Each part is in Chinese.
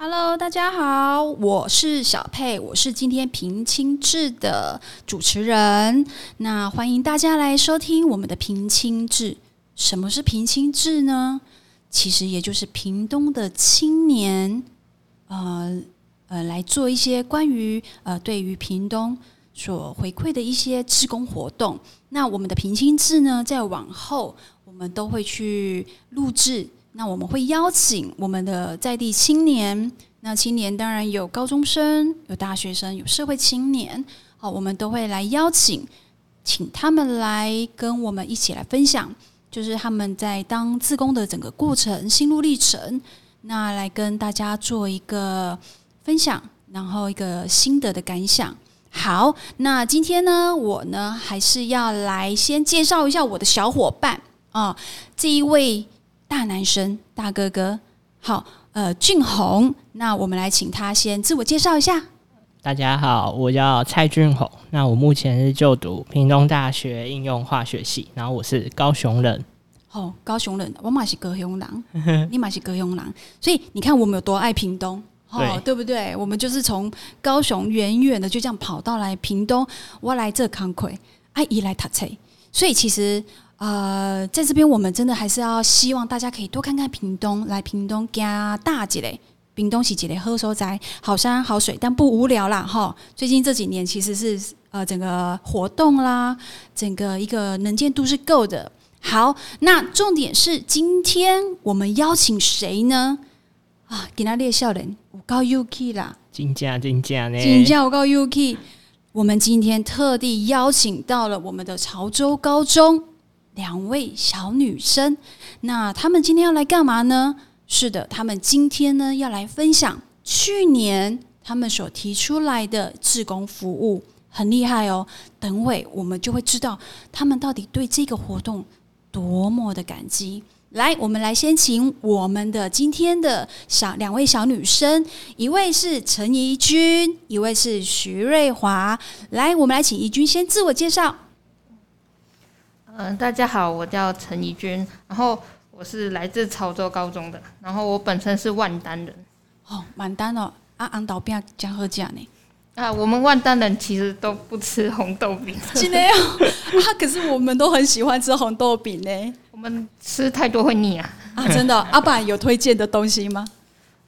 Hello，大家好，我是小佩，我是今天平清志的主持人。那欢迎大家来收听我们的平清志。什么是平清志呢？其实也就是屏东的青年，呃呃，来做一些关于呃对于屏东所回馈的一些志工活动。那我们的平清志呢，在往后我们都会去录制。那我们会邀请我们的在地青年，那青年当然有高中生、有大学生、有社会青年，好，我们都会来邀请，请他们来跟我们一起来分享，就是他们在当自工的整个过程、心路历程，那来跟大家做一个分享，然后一个心得的感想。好，那今天呢，我呢还是要来先介绍一下我的小伙伴啊，这一位。大男生，大哥哥，好，呃，俊宏，那我们来请他先自我介绍一下。大家好，我叫蔡俊宏，那我目前是就读屏东大学应用化学系，然后我是高雄人。哦，高雄人，我嘛是高雄人，你嘛是高雄人，所以你看我们有多爱屏东，哦，对不对？我们就是从高雄远远的就这样跑到来屏东，我来这康亏，爱姨来塔车，所以其实。呃，在这边我们真的还是要希望大家可以多看看屏东，来屏东加大几嘞，屏东是几嘞喝收在好山好水，但不无聊啦哈。最近这几年其实是呃整个活动啦，整个一个能见度是够的。好，那重点是今天我们邀请谁呢？啊，给他列笑人，我告 UK 啦，金价金价呢？金价我告 UK，我们今天特地邀请到了我们的潮州高中。两位小女生，那她们今天要来干嘛呢？是的，她们今天呢要来分享去年她们所提出来的志工服务，很厉害哦。等会我们就会知道她们到底对这个活动多么的感激。来，我们来先请我们的今天的小两位小女生，一位是陈怡君，一位是徐瑞华。来，我们来请怡君先自我介绍。嗯，大家好，我叫陈怡君，然后我是来自潮州高中的，然后我本身是万丹人。哦，万丹哦，啊，安导饼加喝酱呢？啊，我们万丹人其实都不吃红豆饼。真的哦，啊，可是我们都很喜欢吃红豆饼呢。我们吃太多会腻啊。啊，真的，阿爸有推荐的东西吗？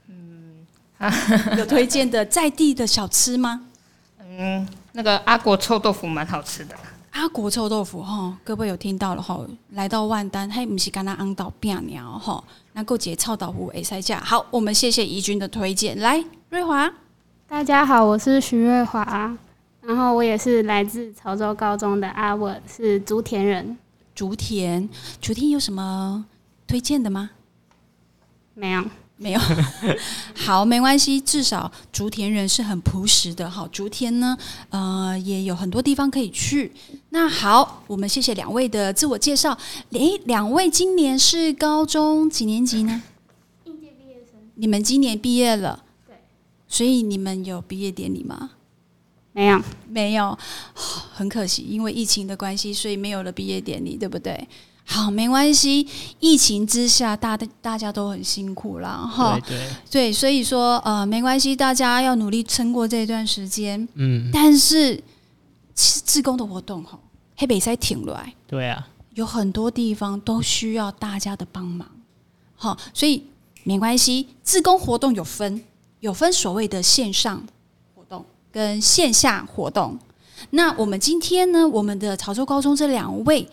嗯，有推荐的在地的小吃吗？嗯，那个阿国臭豆腐蛮好吃的。阿国臭豆腐哈，各位有听到了哈？来到万丹，嘿，不是跟他安到变鸟哈？那够解臭豆腐诶，塞价好，我们谢谢怡君的推荐。来，瑞华，大家好，我是徐瑞华，然后我也是来自潮州高中的阿文，是竹田人。竹田，竹田有什么推荐的吗？没有。没有，好，没关系，至少竹田人是很朴实的。好，竹田呢，呃，也有很多地方可以去。那好，我们谢谢两位的自我介绍。诶，两位今年是高中几年级呢？应届毕业生。你们今年毕业了？对。所以你们有毕业典礼吗？没有，没有，很可惜，因为疫情的关系，所以没有了毕业典礼，对不对？好，没关系。疫情之下，大大家都很辛苦了，哈。对对对，所以说，呃，没关系，大家要努力撑过这段时间。嗯。但是，自工的活动，哈，黑北塞停了来。对啊。有很多地方都需要大家的帮忙，好，所以没关系。自工活动有分，有分所谓的线上活动跟线下活动。那我们今天呢，我们的潮州高中这两位。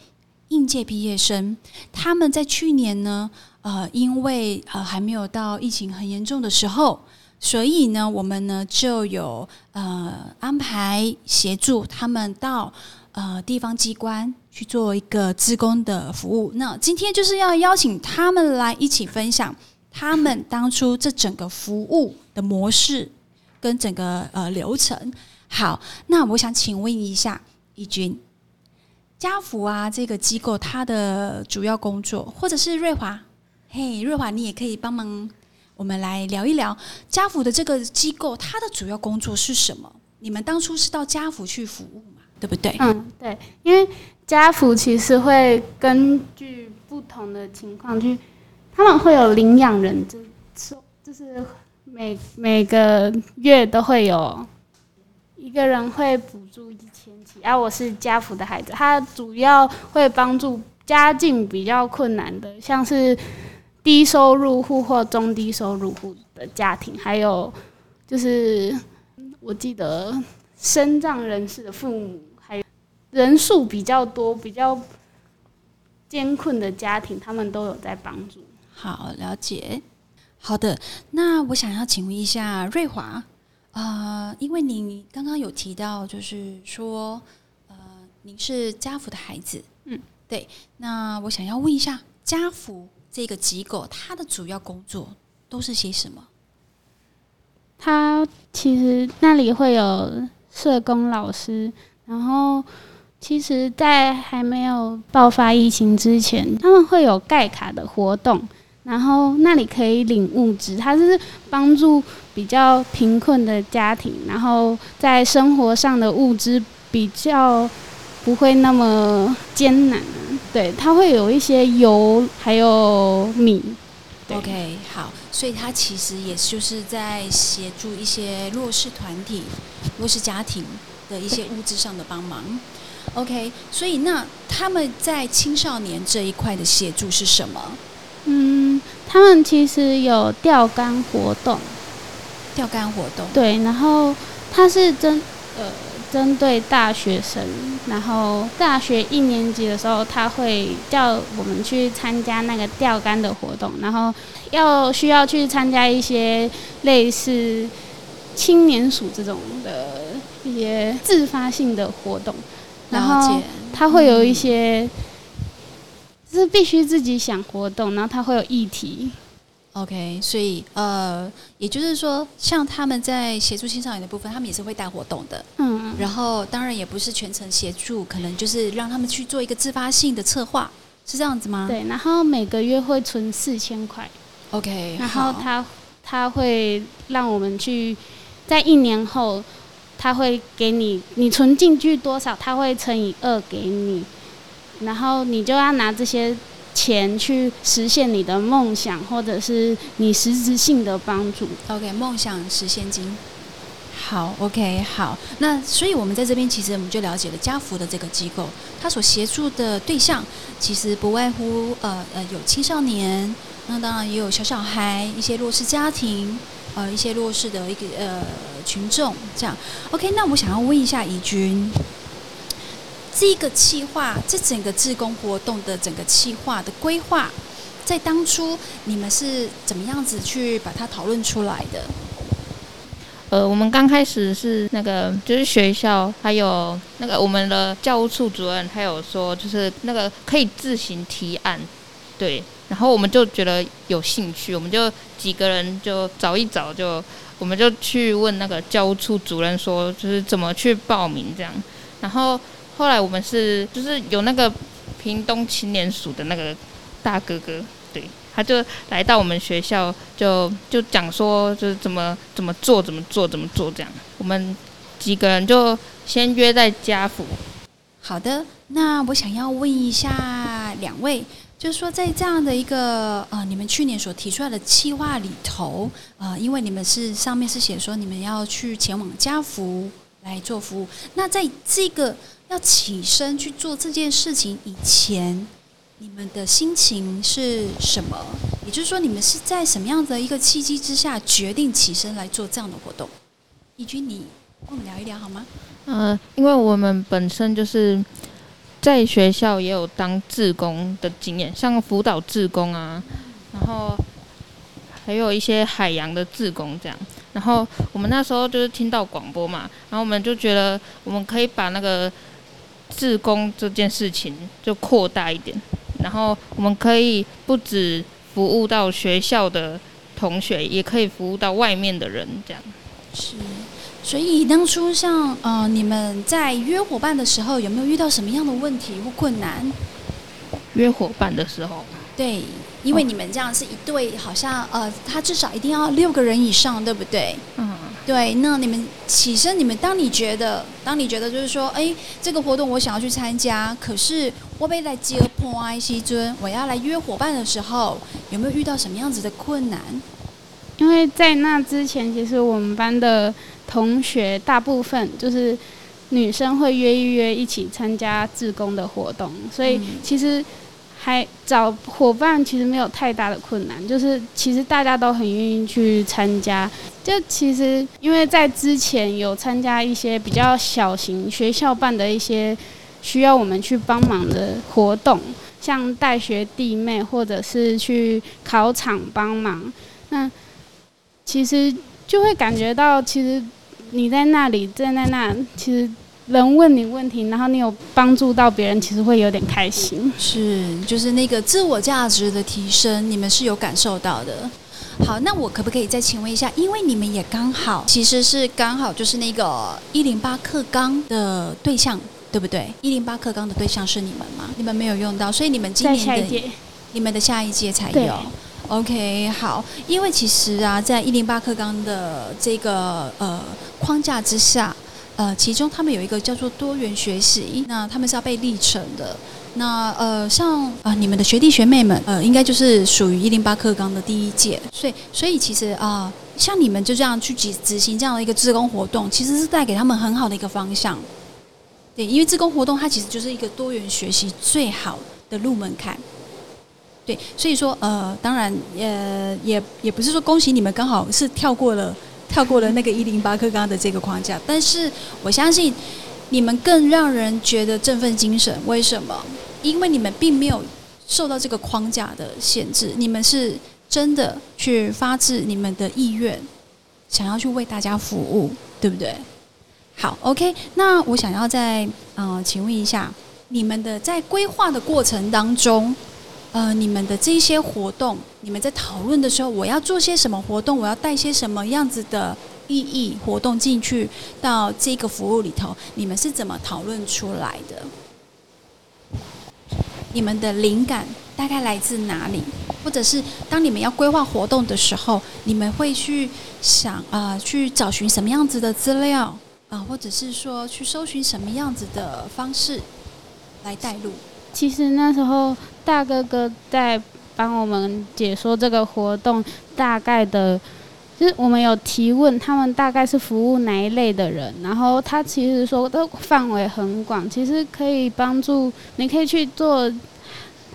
应届毕业生，他们在去年呢，呃，因为呃还没有到疫情很严重的时候，所以呢，我们呢就有呃安排协助他们到呃地方机关去做一个职工的服务。那今天就是要邀请他们来一起分享他们当初这整个服务的模式跟整个呃流程。好，那我想请问一下义军。家福啊，这个机构它的主要工作，或者是瑞华，嘿，瑞华，你也可以帮忙我们来聊一聊家福的这个机构，它的主要工作是什么？你们当初是到家福去服务嘛？对不对？嗯，对，因为家福其实会根据不同的情况去，他们会有领养人，就就是每每个月都会有一个人会补助一然后，我是家福的孩子，他主要会帮助家境比较困难的，像是低收入户或中低收入户的家庭，还有就是我记得身障人士的父母，还有人数比较多、比较艰困的家庭，他们都有在帮助。好，了解。好的，那我想要请问一下瑞华，呃，因为您刚刚有提到，就是说，呃，您是家福的孩子，嗯，对。那我想要问一下，家福这个机构，它的主要工作都是些什么？他其实那里会有社工老师，然后其实，在还没有爆发疫情之前，他们会有盖卡的活动，然后那里可以领物资，它是帮助比较贫困的家庭，然后在生活上的物资比较不会那么艰难。对，它会有一些油，还有米。OK，好，所以它其实也就是在协助一些弱势团体、弱势家庭的一些物质上的帮忙。OK，所以那他们在青少年这一块的协助是什么？嗯，他们其实有钓竿活动，钓竿活动。对，然后它是针呃针对大学生，然后大学一年级的时候，他会叫我们去参加那个钓竿的活动，然后要需要去参加一些类似青年署这种的一些自发性的活动，然后他。会有一些。就是必须自己想活动，然后它会有议题，OK，所以呃，也就是说，像他们在协助青少年的部分，他们也是会带活动的。嗯，然后当然也不是全程协助，可能就是让他们去做一个自发性的策划，是这样子吗？对，然后每个月会存四千块，，OK，然后他他会让我们去在一年后，他会给你你存进去多少，他会乘以二给你，然后你就要拿这些钱去实现你的梦想，或者是你实质性的帮助。OK，梦想实现金。好，OK，好。那所以我们在这边其实我们就了解了家福的这个机构，它所协助的对象其实不外乎呃呃有青少年，那当然也有小小孩，一些弱势家庭，呃一些弱势的一个呃群众这样。OK，那我想要问一下怡君，这个计划，这整个志工活动的整个计划的规划，在当初你们是怎么样子去把它讨论出来的？呃，我们刚开始是那个，就是学校还有那个我们的教务处主任，他有说就是那个可以自行提案，对，然后我们就觉得有兴趣，我们就几个人就找一找就，我们就去问那个教务处主任说，就是怎么去报名这样，然后后来我们是就是有那个屏东青年署的那个大哥哥，对，他就来到我们学校就就讲说就是怎么怎么做怎么做怎么做这样，我们几个人就先约在家府，好的，那我想要问一下两位，就是说在这样的一个呃，你们去年所提出来的计划里头，呃，因为你们是上面是写说你们要去前往家福来做服务，那在这个要起身去做这件事情以前，你们的心情是什么？也就是说，你们是在什么样的一个契机之下决定起身来做这样的活动？义军，你跟我们聊一聊好吗？呃，因为我们本身就是在学校也有当志工的经验，像辅导志工啊，然后还有一些海洋的志工这样。然后我们那时候就是听到广播嘛，然后我们就觉得我们可以把那个志工这件事情就扩大一点，然后我们可以不止服务到学校的同学，也可以服务到外面的人这样。是，所以当初像呃，你们在约伙伴的时候，有没有遇到什么样的问题或困难？约伙伴的时候，对，因为你们这样是一对，好像呃，他至少一定要六个人以上，对不对？嗯。对，那你们起身，你们当你觉得，当你觉得就是说，哎，这个活动我想要去参加，可是我被来接破 I C 尊，我要来约伙伴的时候，有没有遇到什么样子的困难？因为在那之前，其实我们班的同学大部分就是女生会约一约一起参加志工的活动，所以其实还找伙伴其实没有太大的困难，就是其实大家都很愿意去参加。就其实因为在之前有参加一些比较小型学校办的一些需要我们去帮忙的活动，像带学弟妹或者是去考场帮忙，那。其实就会感觉到，其实你在那里站在那，其实人问你问题，然后你有帮助到别人，其实会有点开心。是，就是那个自我价值的提升，你们是有感受到的。好，那我可不可以再请问一下，因为你们也刚好，其实是刚好就是那个一零八课纲的对象，对不对？一零八课纲的对象是你们吗？你们没有用到，所以你们今年的你们的下一届才有。OK，好，因为其实啊，在一零八课纲的这个呃框架之下，呃，其中他们有一个叫做多元学习，那他们是要被历成的。那呃，像啊，你们的学弟学妹们，呃，应该就是属于一零八课纲的第一届，所以所以其实啊，像你们就这样去执执行这样的一个自工活动，其实是带给他们很好的一个方向。对，因为自工活动它其实就是一个多元学习最好的入门槛。对，所以说，呃，当然，呃，也也不是说恭喜你们刚好是跳过了跳过了那个一零八课刚刚的这个框架，但是我相信你们更让人觉得振奋精神。为什么？因为你们并没有受到这个框架的限制，你们是真的去发自你们的意愿，想要去为大家服务，对不对？好，OK，那我想要再呃，请问一下，你们的在规划的过程当中。呃，你们的这些活动，你们在讨论的时候，我要做些什么活动？我要带些什么样子的意义活动进去到这个服务里头？你们是怎么讨论出来的？你们的灵感大概来自哪里？或者是当你们要规划活动的时候，你们会去想啊，去找寻什么样子的资料啊，或者是说去搜寻什么样子的方式来带路？其实那时候大哥哥在帮我们解说这个活动大概的，就是我们有提问，他们大概是服务哪一类的人，然后他其实说的范围很广，其实可以帮助你可以去做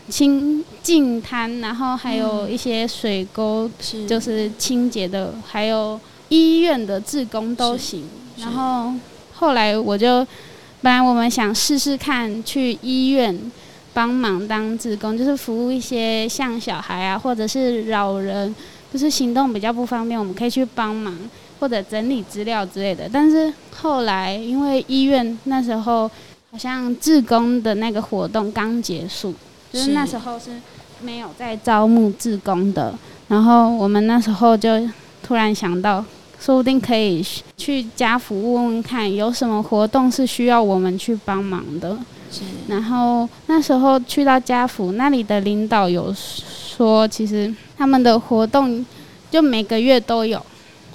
清净滩，然后还有一些水沟，就是清洁的，还有医院的志工都行。然后后来我就本来我们想试试看去医院。帮忙当志工，就是服务一些像小孩啊，或者是老人，就是行动比较不方便，我们可以去帮忙或者整理资料之类的。但是后来因为医院那时候好像志工的那个活动刚结束，就是那时候是没有在招募志工的。然后我们那时候就突然想到，说不定可以去家福问问看，有什么活动是需要我们去帮忙的。然后那时候去到家福那里的领导有说，其实他们的活动就每个月都有，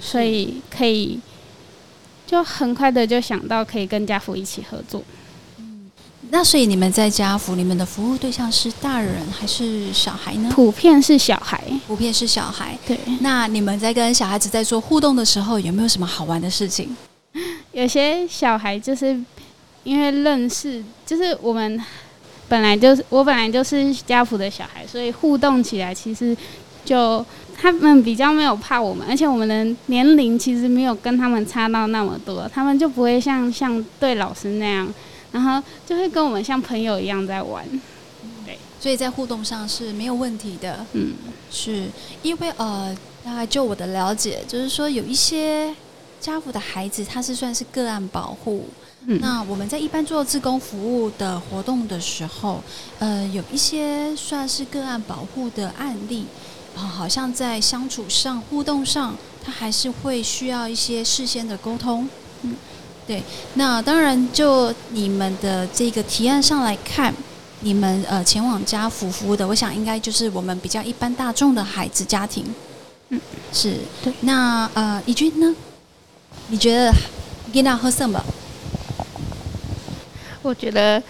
所以可以就很快的就想到可以跟家福一起合作。嗯，那所以你们在家福，你们的服务对象是大人还是小孩呢？普遍是小孩，普遍是小孩。对，那你们在跟小孩子在做互动的时候，有没有什么好玩的事情？有些小孩就是。因为认识，就是我们本来就是我本来就是家福的小孩，所以互动起来其实就他们比较没有怕我们，而且我们的年龄其实没有跟他们差到那么多，他们就不会像像对老师那样，然后就会跟我们像朋友一样在玩。对，所以在互动上是没有问题的。嗯，是因为呃，大概就我的了解，就是说有一些家福的孩子，他是算是个案保护。那我们在一般做自工服务的活动的时候，呃，有一些算是个案保护的案例，啊，好像在相处上、互动上，他还是会需要一些事先的沟通。嗯，对。那当然，就你们的这个提案上来看，你们呃前往家福服务的，我想应该就是我们比较一般大众的孩子家庭。嗯，是。对。那呃，怡君呢？你觉得给他喝什么？我觉得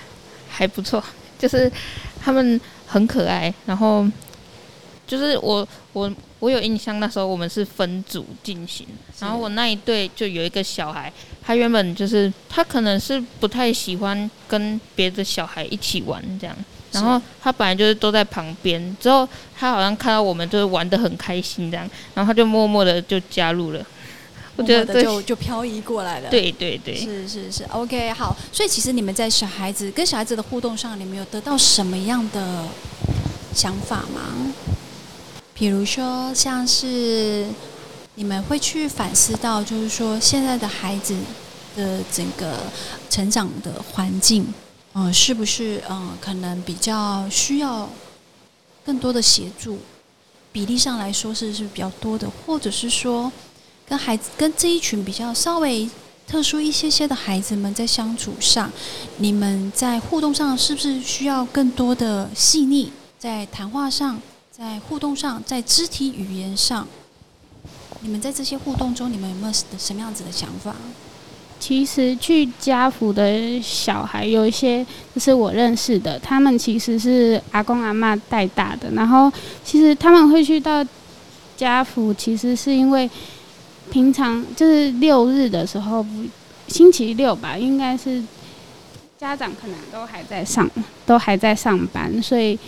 还不错，就是他们很可爱，然后就是我我我有印象，那时候我们是分组进行，然后我那一队就有一个小孩，他原本就是他可能是不太喜欢跟别的小孩一起玩这样，然后他本来就是都在旁边，之后他好像看到我们就是玩的很开心这样，然后他就默默的就加入了。我觉得默默地就就漂移过来了。，对对对，是是是，OK，好。所以其实你们在小孩子跟小孩子的互动上，你们有得到什么样的想法吗？比如说，像是你们会去反思到，就是说现在的孩子的整个成长的环境，嗯、是不是嗯、可能比较需要更多的协助？比例上来说是是比较多的，或者是说跟孩子跟这一群比较稍微特殊一些些的孩子们在相处上，你们在互动上是不是需要更多的细腻？在谈话上，在互动上，在肢体语言上，你们在这些互动中，你们有没有什么样子的想法？其实去家福的小孩有一些就是我认识的，他们其实是阿公阿嬷带大的，然后其实他们会去到家福，其实是因为平常就是六日的时候，星期六吧，应该是家长可能都还在上，都还在上班，所以。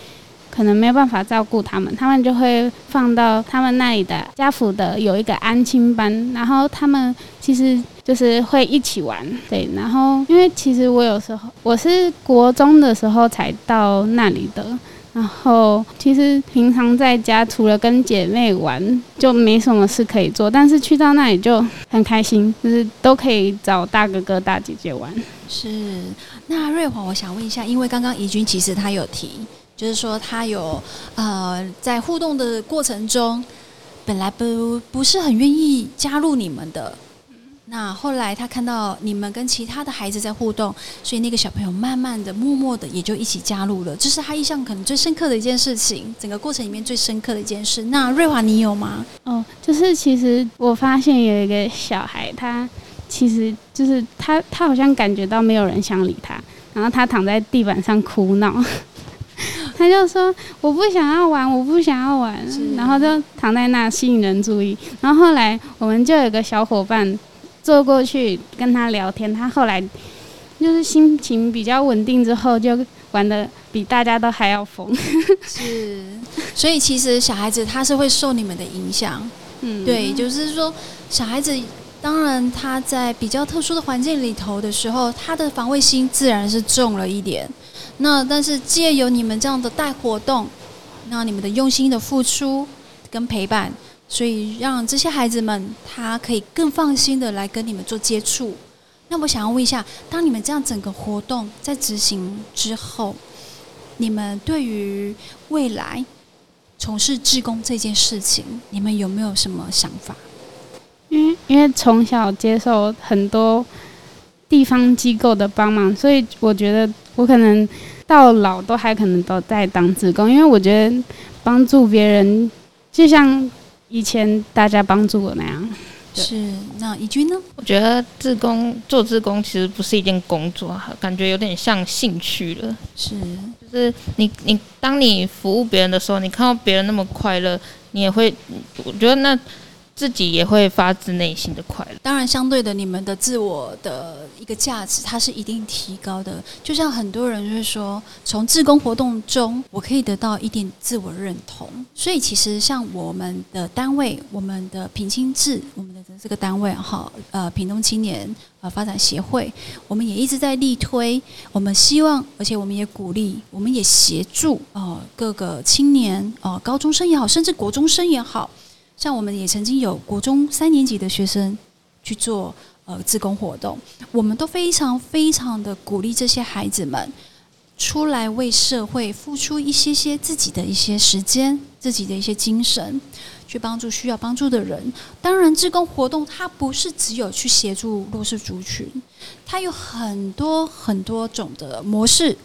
可能没有办法照顾他们，他们就会放到他们那里的家福的有一个安亲班，然后他们其实就是会一起玩，对。然后因为其实我有时候我是国中的时候才到那里的，然后其实平常在家除了跟姐妹玩，就没什么事可以做，但是去到那里就很开心，就是都可以找大哥哥大姐姐玩。是，那瑞华，我想问一下，因为刚刚怡君其实他有提。就是说，他有呃，在互动的过程中，本来不不是很愿意加入你们的。那后来他看到你们跟其他的孩子在互动，所以那个小朋友慢慢的、默默的也就一起加入了。这是他印象可能最深刻的一件事情，整个过程里面最深刻的一件事。那瑞华，你有吗？哦，就是其实我发现有一个小孩，他其实就是他，他好像感觉到没有人想理他，然后他躺在地板上哭闹。他就说：“我不想要玩，我不想要玩。”然后就躺在那吸引人注意。然后后来我们就有个小伙伴坐过去跟他聊天，他后来就是心情比较稳定之后，就玩的比大家都还要疯。是，所以其实小孩子他是会受你们的影响。嗯，对，就是说小孩子。当然，他在比较特殊的环境里头的时候，他的防卫心自然是重了一点。那但是借由你们这样的带活动，那你们的用心的付出跟陪伴，所以让这些孩子们他可以更放心的来跟你们做接触。那我想要问一下，当你们这样整个活动在执行之后，你们对于未来从事志工这件事情，你们有没有什么想法？因为因为从小接受很多地方机构的帮忙，所以我觉得我可能到老都还可能都在当志工，因为我觉得帮助别人就像以前大家帮助我那样。是，那怡君呢？我觉得自工做自工其实不是一件工作，感觉有点像兴趣了。是，就是你你当你服务别人的时候，你看到别人那么快乐，你也会，我觉得那。自己也会发自内心的快乐。当然，相对的，你们的自我的一个价值，它是一定提高的。就像很多人就是说，从自工活动中，我可以得到一点自我认同。所以，其实像我们的单位，我们的平亲志，我们的这个单位哈，呃，屏东青年呃发展协会，我们也一直在力推。我们希望，而且我们也鼓励，我们也协助、呃、各个青年哦、高中生也好，甚至国中生也好。像我们也曾经有国中三年级的学生去做呃自工活动，我们都非常非常的鼓励这些孩子们出来为社会付出一些些自己的一些时间、自己的一些精神，去帮助需要帮助的人。当然，自工活动它不是只有去协助弱势族群，它有很多很多种的模式。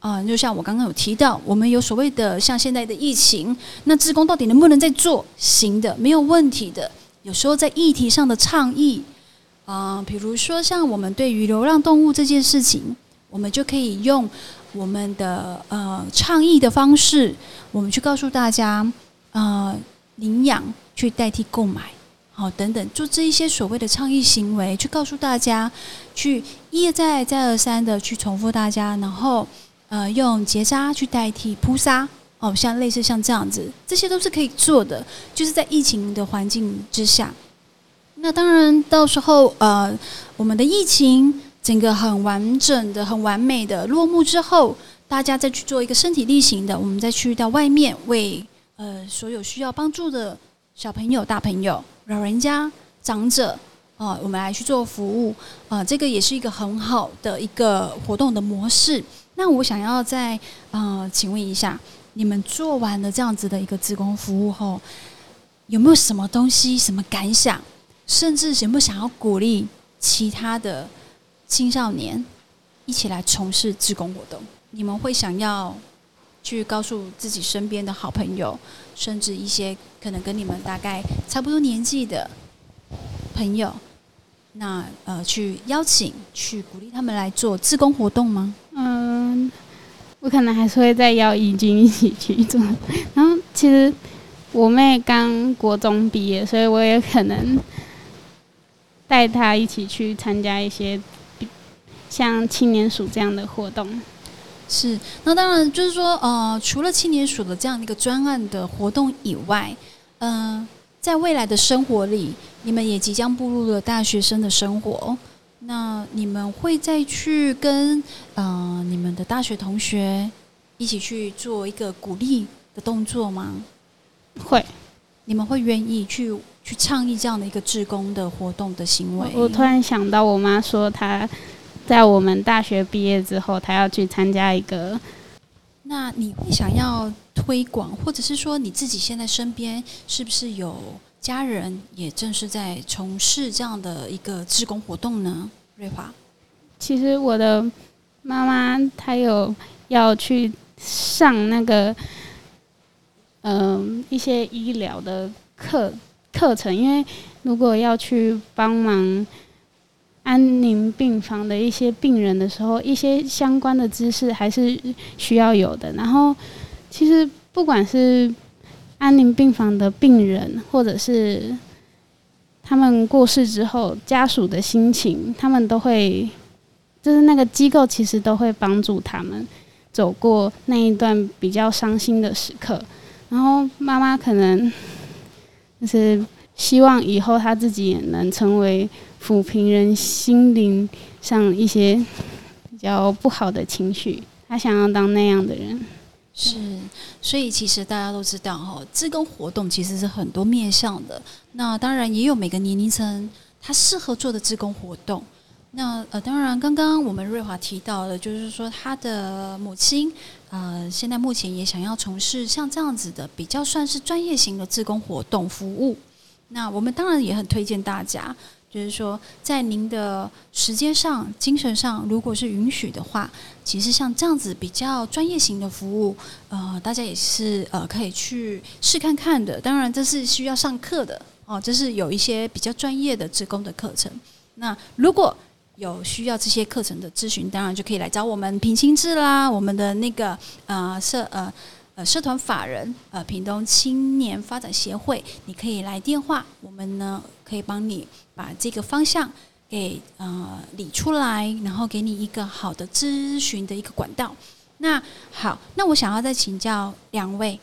啊、就像我刚刚有提到，我们有所谓的像现在的疫情，那志工到底能不能再做？行的，没有问题的。有时候在议题上的倡议，啊、比如说像我们对于流浪动物这件事情，我们就可以用我们的呃倡议的方式，我们去告诉大家，呃领养去代替购买，好等等，做这一些所谓的倡议行为，去告诉大家，去一而再再而三的去重复大家，然后呃用结扎去代替扑杀，哦，像类似像这样子，这些都是可以做的，就是在疫情的环境之下。那当然，到时候呃，我们的疫情整个很完整的、很完美的落幕之后，大家再去做一个身体力行的，我们再去到外面为呃所有需要帮助的小朋友、大朋友、老人家、长者啊、我们来去做服务啊、这个也是一个很好的一个活动的模式。那我想要再呃，请问一下，你们做完了这样子的一个职工服务后，有没有什么东西、什么感想？甚至有没有想要鼓励其他的青少年一起来从事志工活动？你们会想要去告诉自己身边的好朋友，甚至一些可能跟你们大概差不多年纪的朋友，那呃，去邀请、去鼓励他们来做志工活动吗？嗯，我可能还是会再邀义军一起去做。然后其实我妹刚国中毕业，所以我也可能带她一起去参加一些像青年署这样的活动。是，那当然就是说，呃，除了青年署的这样的一个专案的活动以外，嗯、在未来的生活里，你们也即将步入了大学生的生活。那你们会再去跟呃你们的大学同学一起去做一个鼓励的动作吗？会，你们会愿意去去倡议这样的一个志工的活动的行为？我突然想到，我妈说她在我们大学毕业之后，她要去参加一个那你会想要推广，或者是说你自己现在身边是不是有家人也正是在从事这样的一个志工活动呢？瑞华，其实我的妈妈她有要去上那个，嗯、一些医疗的课课程，因为如果要去帮忙安宁病房的一些病人的时候，一些相关的知识还是需要有的。然后，其实不管是安宁病房的病人，或者是他们过世之后家属的心情，他们都会，就是那个机构其实都会帮助他们走过那一段比较伤心的时刻。然后妈妈可能就是希望以后她自己也能成为抚平人心灵上一些比较不好的情绪，她想要当那样的人。是，所以其实大家都知道哈，志工活动其实是很多面向的。那当然也有每个年龄层他适合做的志工活动。那呃，当然刚刚我们瑞华提到的，就是说他的母亲呃，现在目前也想要从事像这样子的比较算是专业型的志工活动服务。那我们当然也很推荐大家，就是说在您的时间上、精神上，如果是允许的话，其实像这样子比较专业型的服务，呃，大家也是呃可以去试看看的。当然，这是需要上课的哦，这是有一些比较专业的职工的课程。那如果有需要这些课程的咨询，当然就可以来找我们平清志啦，我们的那个呃社呃呃社团法人呃屏东青年发展协会，你可以来电话，我们呢可以帮你把这个方向给呃理出来，然后给你一个好的咨询的一个管道。那好，那我想要再请教两位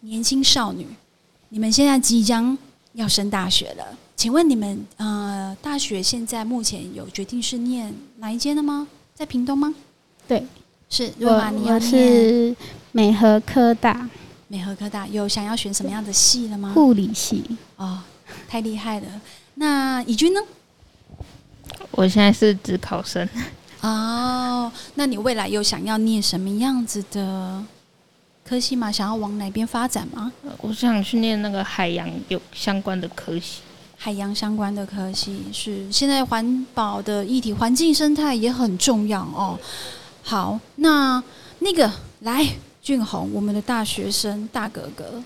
年轻少女，你们现在即将要升大学了，请问你们呃大学现在目前有决定是念哪一间的吗？在屏东吗？对，是，我瑞华，你要我是美和科大美和科大，有想要选什么样的系了吗？护理系。哦，太厉害了。那以君呢？我现在是职考生，哦，那你未来有想要念什么样子的科系吗？想要往哪边发展吗？我想去念那个海洋有相关的科系。海洋相关的科系是现在环保的议题，环境生态也很重要哦。好，那那个来俊宏，我们的大学生大哥哥，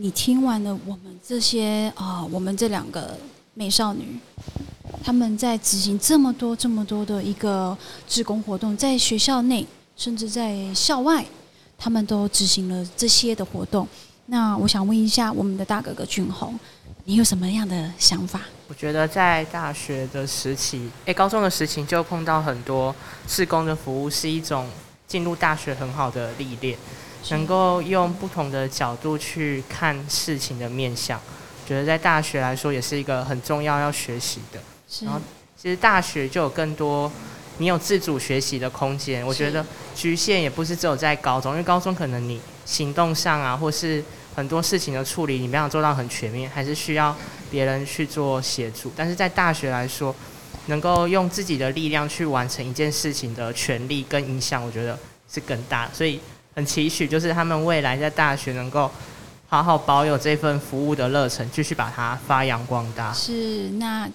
你听完了我们这些啊、我们这两个美少女，他们在执行这么多这么多的一个志工活动，在学校内甚至在校外，他们都执行了这些的活动。那我想问一下我们的大哥哥俊宏，你有什么样的想法？我觉得在大学的时期，诶，高中的时期就碰到很多志工的服务，是一种进入大学很好的历练，能够用不同的角度去看事情的面相。觉得在大学来说，也是一个很重要要学习的。是然后其实大学就有更多你有自主学习的空间。我觉得局限也不是只有在高中，因为高中可能你行动上啊，或是很多事情的处理，你没有做到很全面，还是需要别人去做协助。但是在大学来说，能够用自己的力量去完成一件事情的权利跟影响，我觉得是更大的。所以很期许，就是他们未来在大学能够好好保有这份服务的热忱，继续把它发扬光大。是，那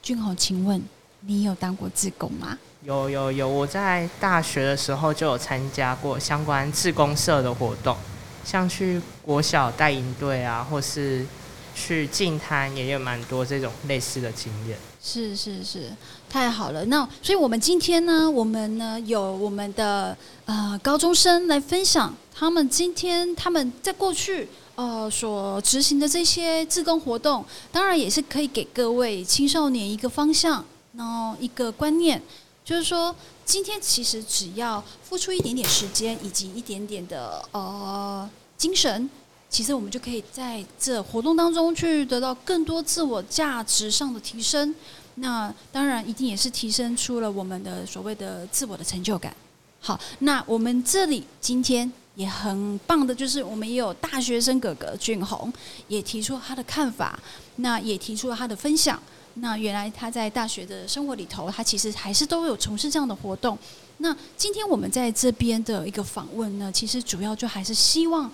俊宏，请问你有当过志工吗？有有有，我在大学的时候就有参加过相关志工社的活动，像去国小带营队啊，或是去进滩，也有蛮多这种类似的经验。是是是，太好了。那所以我们今天呢，我们呢有我们的呃高中生来分享他们今天他们在过去呃所执行的这些自工活动，当然也是可以给各位青少年一个方向，然后一个观念，就是说今天其实只要付出一点点时间以及一点点的呃精神。其实我们就可以在这活动当中去得到更多自我价值上的提升。那当然一定也是提升出了我们的所谓的自我的成就感。好，那我们这里今天也很棒的，就是我们也有大学生哥哥俊宏也提出他的看法，那也提出了他的分享。那原来他在大学的生活里头，他其实还是都有从事这样的活动。那今天我们在这边的一个访问呢，其实主要就还是希望。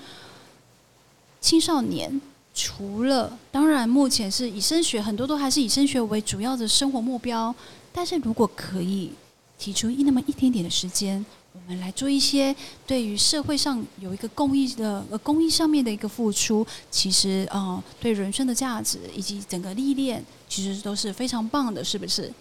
青少年除了当然，目前是以升学，很多都还是以升学为主要的生活目标。但是如果可以提出一那么一点点的时间，我们来做一些对于社会上有一个公益的呃公益上面的一个付出，其实呃对人生的价值以及整个历练，其实都是非常棒的，是不是？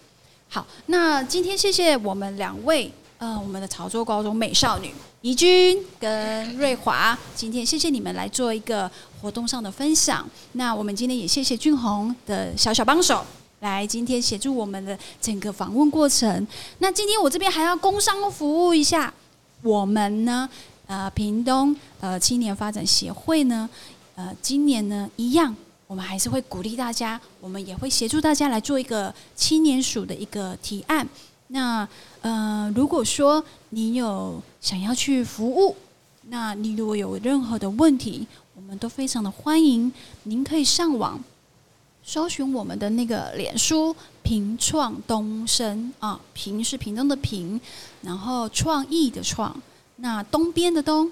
好，那今天谢谢我们两位。呃，我们的潮州高中美少女怡君跟瑞华，今天谢谢你们来做一个活动上的分享。那我们今天也谢谢俊宏的小小帮手，来今天协助我们的整个访问过程。那今天我这边还要工商服务一下，我们呢，呃，屏东呃青年发展协会呢，呃，今年呢一样，我们还是会鼓励大家，我们也会协助大家来做一个青年署的一个提案。那呃，如果说你有想要去服务，那你如果有任何的问题，我们都非常的欢迎。您可以上网搜寻我们的那个脸书“平创东升”啊，平是平东的平，然后创意的创，那东边的东，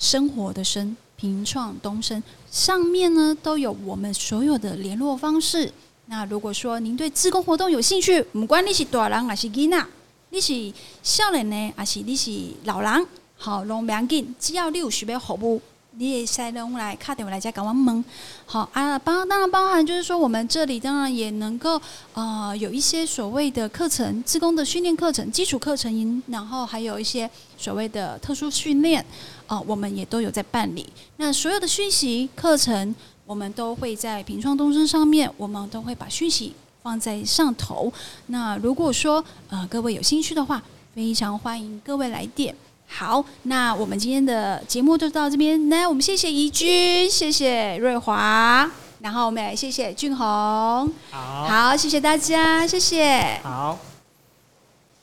生活的生，平创东升上面呢都有我们所有的联络方式。那如果说您对自工活动有兴趣，不管你是大人还是囡仔，你是少年呢，还是你是老人，好，拢不要紧，只要你有需要服务，你也使拢来卡电话来家跟我问。好啊，包当然包含就是说，我们这里当然也能够呃有一些所谓的课程，自工的训练课程、基础课程，然后还有一些所谓的特殊训练，啊，我们也都有在办理。那所有的讯息课程。我们都会在平创东升上面，我们都会把讯息放在上头。那如果说呃各位有兴趣的话，非常欢迎各位来电。好，那我们今天的节目就到这边。那，我们谢谢怡君，谢谢瑞华，然后我们也谢谢俊宏。好，好，谢谢大家，谢谢。好。